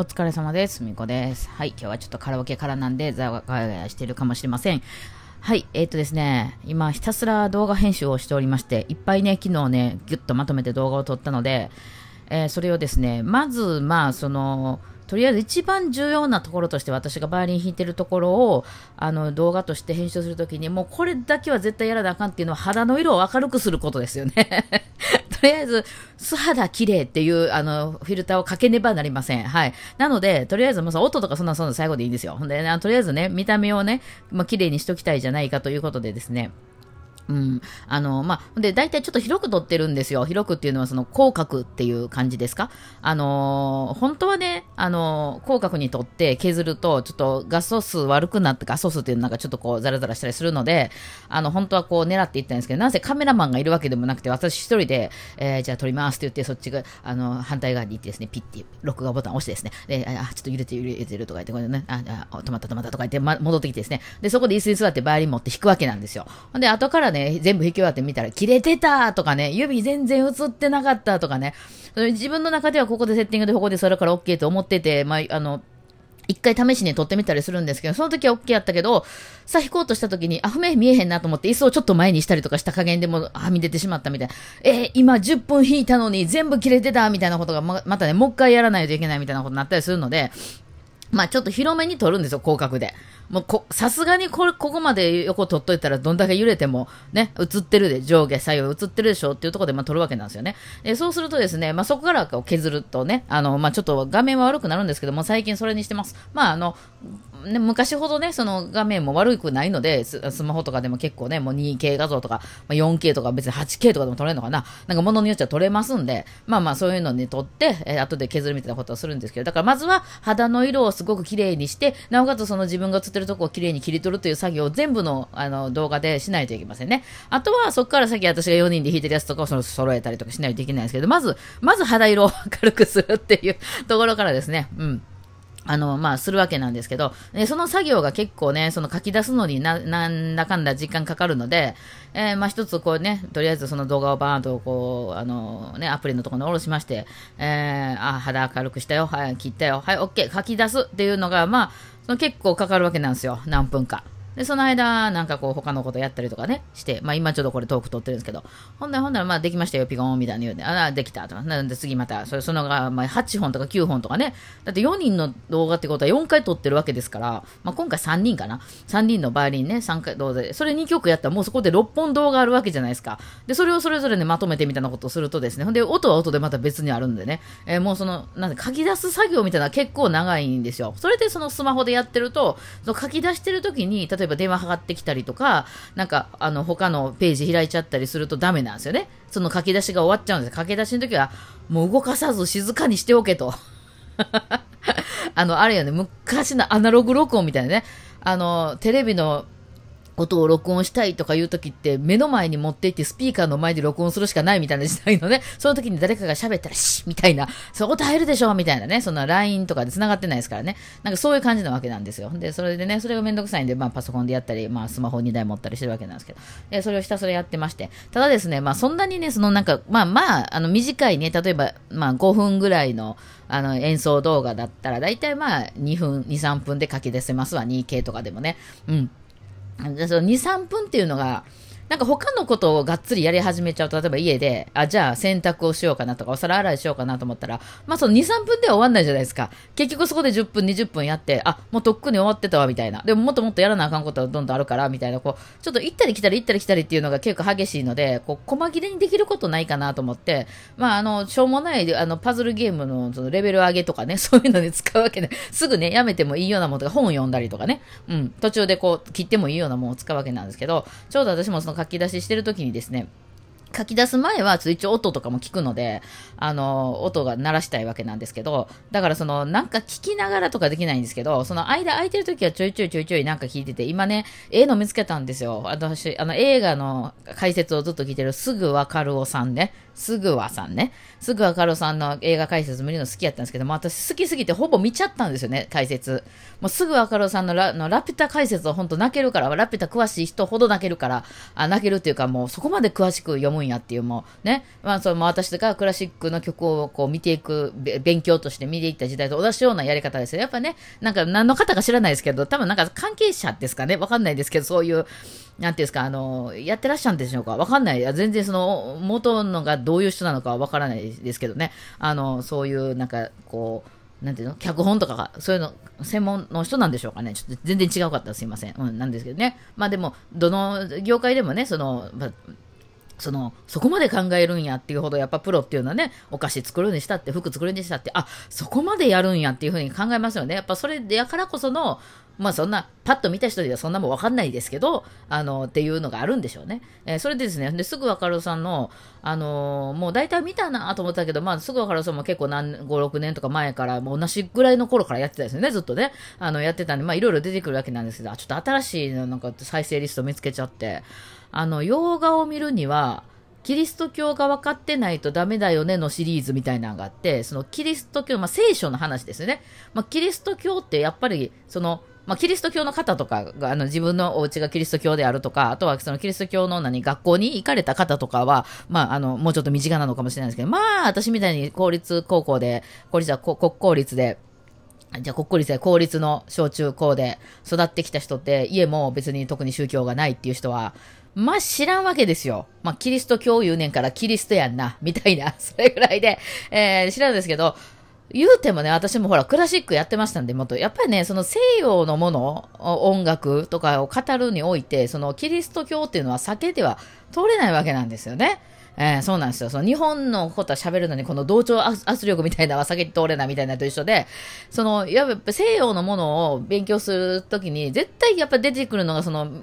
お疲れ様です。みこです。はい、今日はちょっとカラオケからなんで、ざわがやしてるかもしれません。はい、えっ、ー、とですね、今ひたすら動画編集をしておりまして、いっぱいね、昨日ね、ぎゅっとまとめて動画を撮ったので、えー、それをですね、まず、まあ、その、とりあえず一番重要なところとして私がバイオリン弾いてるところをあの動画として編集するときにもうこれだけは絶対やらなあかんっていうのは肌の色を明るくすることですよねとりあえず素肌綺麗っていうあのフィルターをかけねばなりません。はい。なので、とりあえずもう音とかそんなそんな最後でいいんですよ。ほんで、ね、とりあえずね、見た目をね、まあ、綺麗にしときたいじゃないかということでですね。うん。あの、まあ、で、大体ちょっと広く撮ってるんですよ。広くっていうのはその広角っていう感じですか？あの本当はね、あの広角に撮って削ると、ちょっと画素数悪くなって、画素数っていうのなんかちょっとこうザラザラしたりするので、あの、本当はこう狙っていったんですけど、なぜカメラマンがいるわけでもなくて、私一人で、えー、じゃあ撮りますって言って、そっちが、あの、反対側に行ってですね、ピッて、録画ボタンを押してですね、で、あ、ちょっと揺れて揺れてるとか言って、これね、あ、あ止まった止まったとか言って、ま、戻ってきてですね、で、そこで椅子に座ってバイオリン持って弾くわけなんですよ。で、後からね、全部弾き終わってって見たら切れてたとかね、指全然映ってなかったとかね、自分の中ではここでセッティングでここでそれから OK と思ってて、まあ、あの、一回試しに撮ってみたりするんですけど、その時は OK やったけど、さあ弾こうとした時に、あ、不明見えへんなと思って、椅子をちょっと前にしたりとかした加減でもはみ出てしまったみたいな。えー、今10分弾いたのに全部切れてたみたいなことがままたね、もう一回やらないといけないみたいなことになったりするので、まあちょっと広めに撮るんですよ、広角で。もう、さすがにこ、ここまで横取っといたらどんだけ揺れてもね、映ってるで、上下左右映ってるでしょっていうところでまあ撮るわけなんですよね。えそうするとですね、まあそこから削るとね、あの、まあちょっと画面は悪くなるんですけども、最近それにしてます。まああの、ね、昔ほどね、その画面も悪くないのでス、スマホとかでも結構ね、もう 2K 画像とか、まあ、4K とか別に 8K とかでも撮れるのかな。なんか物によっては撮れますんで、まあまあそういうのに撮って、えー、後で削るみたいなことをするんですけど、だからまずは肌の色をすごく綺麗にして、なおかつその自分が映ってるとこを綺麗に切り取るという作業を全部のあの動画でしないといけませんね。あとはそこから先私が4人で弾いてるやつとかをその揃えたりとかしないといけないんですけど、まず、まず肌色を明るくするっていうところからですね、うん。あの、まあ、するわけなんですけど、ね、その作業が結構ね、その書き出すのにな、なんだかんだ時間かかるので、えー、まあ、一つこうね、とりあえずその動画をバーンとこう、あの、ね、アプリのところに下ろしまして、えー、あ、肌明るくしたよ、はい、切ったよ、はい、OK、書き出すっていうのが、まあ、その結構かかるわけなんですよ、何分か。で、その間、なんかこう、他のことやったりとかね、して、まあ今ちょっとこれトーク撮ってるんですけど、ほんなら、ほんなら、まあできましたよ、ピコンみたいに言うて、ああ、できたと、なんで次また、それ、そのが、まあ8本とか9本とかね、だって4人の動画ってことは4回撮ってるわけですから、まあ今回3人かな、3人のバイオリンね、3回動画で、それ2曲やったらもうそこで6本動画あるわけじゃないですか。で、それをそれぞれね、まとめてみたいなことをするとですね、ほんで、音は音でまた別にあるんでね、えー、もうその、なんで書き出す作業みたいな結構長いんですよ。それでそのスマホでやってると、その書き出してる時に、例えば例えば電話かかってききたりとか、なんか、あの、他のページ開いちゃったりするとダメなんですよね。その書き出しが終わっちゃうんです。書き出しの時は、もう動かさず静かにしておけと。あの、あれよね、昔のアナログ録音みたいなね、あの、テレビの音を録音したいとかいう時って、目の前に持っていってスピーカーの前で録音するしかないみたいな時代のね、その時に誰かが喋ったらシッみたいな、そう、音入るでしょみたいなね、そんな LINE とかで繋がってないですからね。なんかそういう感じなわけなんですよ。で、それでね、それがめんどくさいんで、まあパソコンでやったり、まあスマホ2台持ったりしてるわけなんですけど、で、それをひたすらやってまして。ただですね、まあそんなにね、そのなんか、まあまあ、あの短いね、例えば、まあ5分ぐらいの、あの演奏動画だったら、だいたいまあ2分、2、3分で書き出せますわ、2K とかでもね。うん。2、3分っていうのが、なんか他のことをがっつりやり始めちゃうと、例えば家で、あ、じゃあ洗濯をしようかなとか、お皿洗いしようかなと思ったら、まあその2、3分では終わんないじゃないですか。結局そこで10分、20分やって、あ、もうとっくに終わってたわ、みたいな。でももっともっとやらなあかんことはどんどんあるから、みたいな、こう、ちょっと行ったり来たり行ったり来たりっていうのが結構激しいので、こう、細切れにできることないかなと思って、まああの、しょうもない、あの、パズルゲームのそのレベル上げとかね、そういうのに使うわけで、すぐね、やめてもいいようなものとか、本を読んだりとかね、うん、途中でこう、切ってもいいようなものを使うわけなんですけど、ちょうど私もその書き出ししてる時にですね、書き出す前は、一応音とかも聞くので、あの、音が鳴らしたいわけなんですけど、だからその、なんか聞きながらとかできないんですけど、その間空いてる時はちょいちょいちょいちょいなんか聞いてて、今ね、ええの見つけたんですよ。私、あの、映画の解説をずっと聞いてる、すぐわかるおさんね。すぐわさんね。すぐわかるおさんの映画解説見るの好きやったんですけども、私好きすぎてほぼ見ちゃったんですよね、解説。もうすぐわかるおさんのラのラピュタ解説を本当泣けるから、ラピュタ詳しい人ほど泣けるから、あ泣けるっていうかもうそこまで詳しく読むんやっていうもうね、まあその私がクラシックの曲をこう見ていく、勉強として見ていった時代と同じようなやり方ですよ。やっぱね、なんか何の方か知らないですけど、多分なんか関係者ですかね、わかんないですけど、そういう、なんていうんですか、あの、やってらっしゃるんでしょうかわかんない。全然その、元のがどういう人なのかわからないですけどね。あの、そういう、なんか、こう、なんていうの？脚本とかが、そういうの、専門の人なんでしょうかね。ちょっと全然違うかったらすいません。うん、なんですけどね。まあでも、どの業界でもね、その、まその、そこまで考えるんやっていうほど、やっぱプロっていうのはね、お菓子作るにしたって、服作るにしたって、あ、そこまでやるんやっていうふうに考えますよね。やっぱそれでやからこその、まあそんな、パッと見た人ではそんなもんわかんないですけど、あの、っていうのがあるんでしょうね。えー、それでですね、ですぐわかるさんの、あのー、もう大体見たなと思ったけど、まあすぐわかるさんも結構何、5、6年とか前から、もう同じぐらいの頃からやってたですよね、ずっとね。あの、やってたんで、まあいろいろ出てくるわけなんですけど、あ、ちょっと新しいのなんか再生リスト見つけちゃって、あの、洋画を見るには、キリスト教が分かってないとダメだよねのシリーズみたいなのがあって、そのキリスト教、まあ聖書の話ですよね。まあキリスト教ってやっぱり、その、まあ、キリスト教の方とかが、あの、自分のお家がキリスト教であるとか、あとはそのキリスト教の何、学校に行かれた方とかは、まあ、あの、もうちょっと身近なのかもしれないですけど、まあ、私みたいに公立高校で、公立は国公立で、じゃあ国公立で公立の小中高で育ってきた人って、家も別に特に宗教がないっていう人は、まあ知らんわけですよ。まあキリスト教言うねんからキリストやんな、みたいな、それぐらいで、えー、知らんですけど、言うてもね、私もほら、クラシックやってましたんで、もっと、やっぱりね、その西洋のもの、音楽とかを語るにおいて、そのキリスト教っていうのは避けては通れないわけなんですよね。えー、そうなんですよ。その日本のことは喋るのに、この同調圧力みたいなのは避けて通れないみたいなと一緒で、その、やっぱ西洋のものを勉強するときに、絶対やっぱ出てくるのが、その根、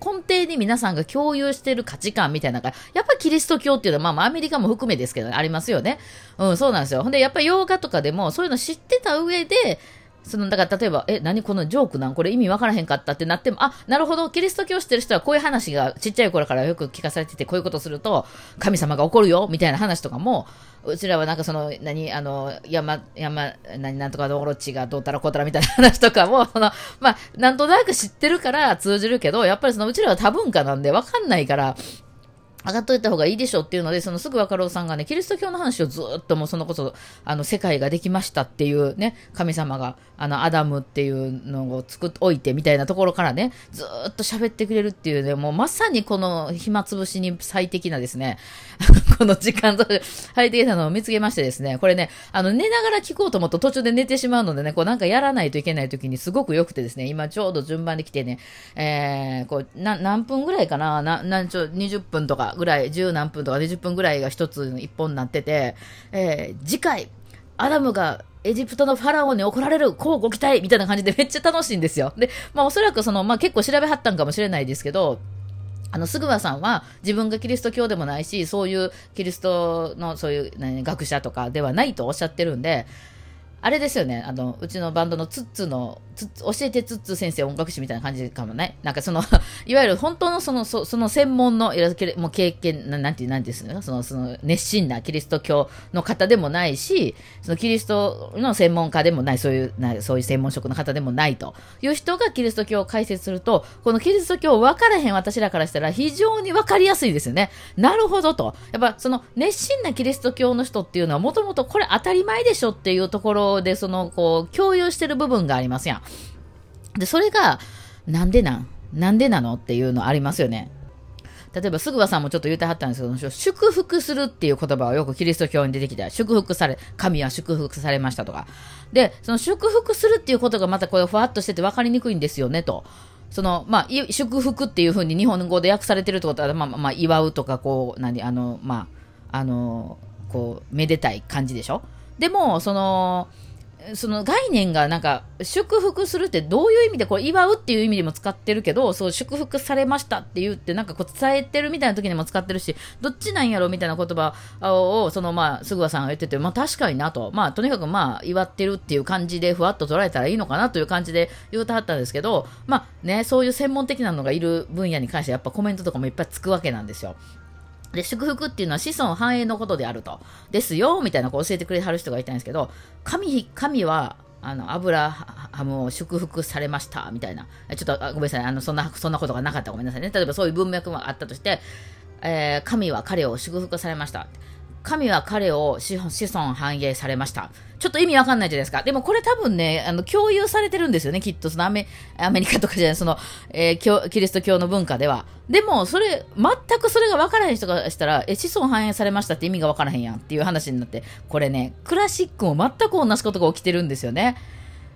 根底に皆さんが共有してる価値観みたいなのが、やっぱキリスト教っていうのは、まあまあアメリカも含めですけど、ね、ありますよね。うん、そうなんですよ。ほんで、やっぱ洋画とかでも、そういうの知ってた上で、その、だから例えば、え、何このジョークなん？これ意味わからへんかったってなっても、あ、なるほど、キリスト教してる人はこういう話がちっちゃい頃からよく聞かされてて、こういうことすると、神様が怒るよ、みたいな話とかも、うちらはなんかその、何、あの、山、山、何、なんとか道路地がどうたらこうたらみたいな話とかも、その、まあ、なんとなく知ってるから通じるけど、やっぱりその、うちらは多文化なんでわかんないから、上がっといた方がいいでしょうっていうので、そのすぐ若郎さんがね、キリスト教の話をずっともうそのこそ、あの、世界ができましたっていうね、神様が、あの、アダムっていうのを作っておいてみたいなところからね、ずっと喋ってくれるっていうね、もうまさにこの暇つぶしに最適なですね、この時間と最適なのを見つけましてですね、これね、あの、寝ながら聞こうと思うと途中で寝てしまうのでね、こうなんかやらないといけない時にすごく良くてですね、今ちょうど順番で来てね、えー、こう、な、何分ぐらいかな、な、なんちょ、20分とかぐらい、10何分とか20分ぐらいが一つ一本になってて、えー、次回、アダムがエジプトのファラオに怒られる、こうご期待みたいな感じで めっちゃ楽しいんですよ。で、まあおそらくその、まあ結構調べはったんかもしれないですけど、あの、すぐわさんは自分がキリスト教でもないし、そういうキリストのそういう、ね、学者とかではないとおっしゃってるんで、あれですよね、あの、うちのバンドのツッツの、ツ教えてツッツ先生音楽史みたいな感じかもね。なんかその いわゆる本当のその、そその専門の、もう経験、ななんて、なんですか、その、その、熱心なキリスト教の方でもないし、そのキリストの専門家でもない、そういう、なそういう専門職の方でもないという人がキリスト教を解説すると、このキリスト教分からへん私らからしたら非常に分かりやすいですよね。なるほどと。やっぱその熱心なキリスト教の人っていうのはもともとこれ当たり前でしょっていうところで、その、こう、共有してる部分がありますやん。で、それが、なんでなん？なんでなのっていうのありますよね。例えば、すぐばさんもちょっと言ってはったんですけど、祝福するっていう言葉はよくキリスト教に出てきた。祝福され、神は祝福されましたとか。で、その祝福するっていうことがまたこれふわっとしてて分かりにくいんですよね、と。その、まあ、祝福っていうふうに日本語で訳されてるってことは、まあ、まあ、祝うとか、こう、何、あの、まあ、あの、こう、めでたい感じでしょ？でも、その、その概念がなんか、祝福するってどういう意味で、これ祝うっていう意味でも使ってるけど、そう、祝福されましたって言って、なんかこう伝えてるみたいな時にも使ってるし、どっちなんやろみたいな言葉を、そのまあ、すぐわさんが言ってて、まあ確かになと。まあとにかくまあ、祝ってるっていう感じでふわっと捉えたらいいのかなという感じで言うてはったんですけど、まあね、そういう専門的なのがいる分野に関してやっぱコメントとかもいっぱいつくわけなんですよ。で、祝福っていうのは子孫繁栄のことであると。ですよ、みたいなこう教えてくれはる人がいたんですけど、神、神は、あの、アブラハムを祝福されました、みたいな。ちょっと、ごめんなさい。あの、そんな、そんなことがなかった。ごめんなさいね。例えばそういう文脈もあったとして、えー、神は彼を祝福されました。神は彼を子孫繁栄されました。ちょっと意味わかんないじゃないですか。でもこれ多分ね、あの、共有されてるんですよね、きっと。そのアメ、アメリカとかじゃない、その、えー、キリスト教の文化では。でも、それ、全くそれがわからへん人がしたら、え、子孫繁栄されましたって意味がわからへんやんっていう話になって、これね、クラシックも全く同じことが起きてるんですよね。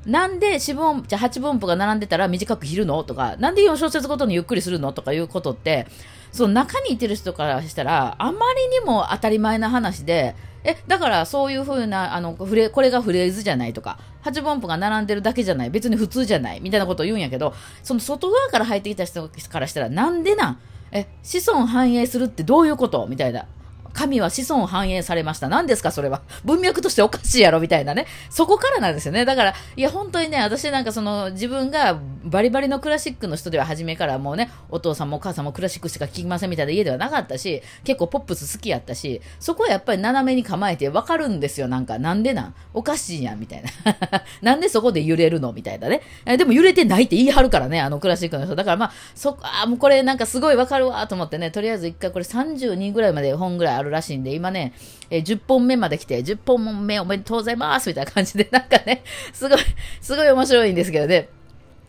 なんで四分、じゃ8分符が並んでたら短く切るの？とか、なんで4小節ごとにゆっくりするの？とかいうことって、その中にいてる人からしたら、あまりにも当たり前な話で、え、だからそういうふうな、あの、フレ、これがフレーズじゃないとか、8分音符が並んでるだけじゃない、別に普通じゃない、みたいなことを言うんやけど、その外側から入ってきた人からしたら、なんでなん？え、子孫繁栄するってどういうこと？みたいな。神は子孫繁栄されました。何ですかそれは。文脈としておかしいやろみたいなね。そこからなんですよね。だから、いや、本当にね、私なんかその、自分がバリバリのクラシックの人では初めからもうね、お父さんもお母さんもクラシックしか聴きませんみたいな家ではなかったし、結構ポップス好きやったし、そこはやっぱり斜めに構えてわかるんですよ。なんか、なんでなん？おかしいやん、みたいな。なんでそこで揺れるのみたいなね。でも揺れてないって言い張るからね、あのクラシックの人。だからまあ、そこ、あ、もうこれなんかすごいわかるわと思ってね、とりあえず一回これ32ぐらいまで本ぐらいあるらしいんで、今ね、えー、10本目まで来て、10本目おめでとうございますみたいな感じで、なんかね、すごい、すごい面白いんですけどね。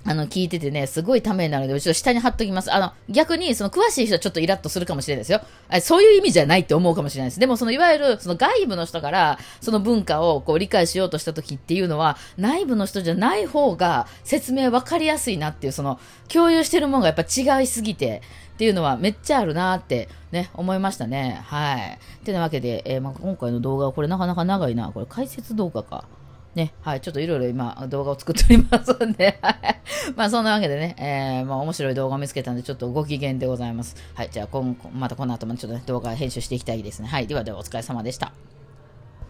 あの、聞いててね、すごいためになるので、ちょっと下に貼っときます。あの、逆に、その詳しい人はちょっとイラッとするかもしれないですよ。そういう意味じゃないって思うかもしれないです。でも、その、いわゆる、その外部の人から、その文化をこう理解しようとした時っていうのは、内部の人じゃない方が説明分かりやすいなっていう、その、共有してるものがやっぱ違いすぎて、っていうのはめっちゃあるなってね、思いましたね。はい。ってなわけで、えー、まあ、今回の動画はこれなかなか長いな。これ解説動画か。ね、はい、ちょっといろいろ今動画を作っておりますんで、はい。まあそんなわけでね、えー、まあ面白い動画を見つけたんでちょっとご機嫌でございます。はい、じゃあ今またこの後もちょっと、ね、動画編集していきたいですね。はい、ではではお疲れ様でした。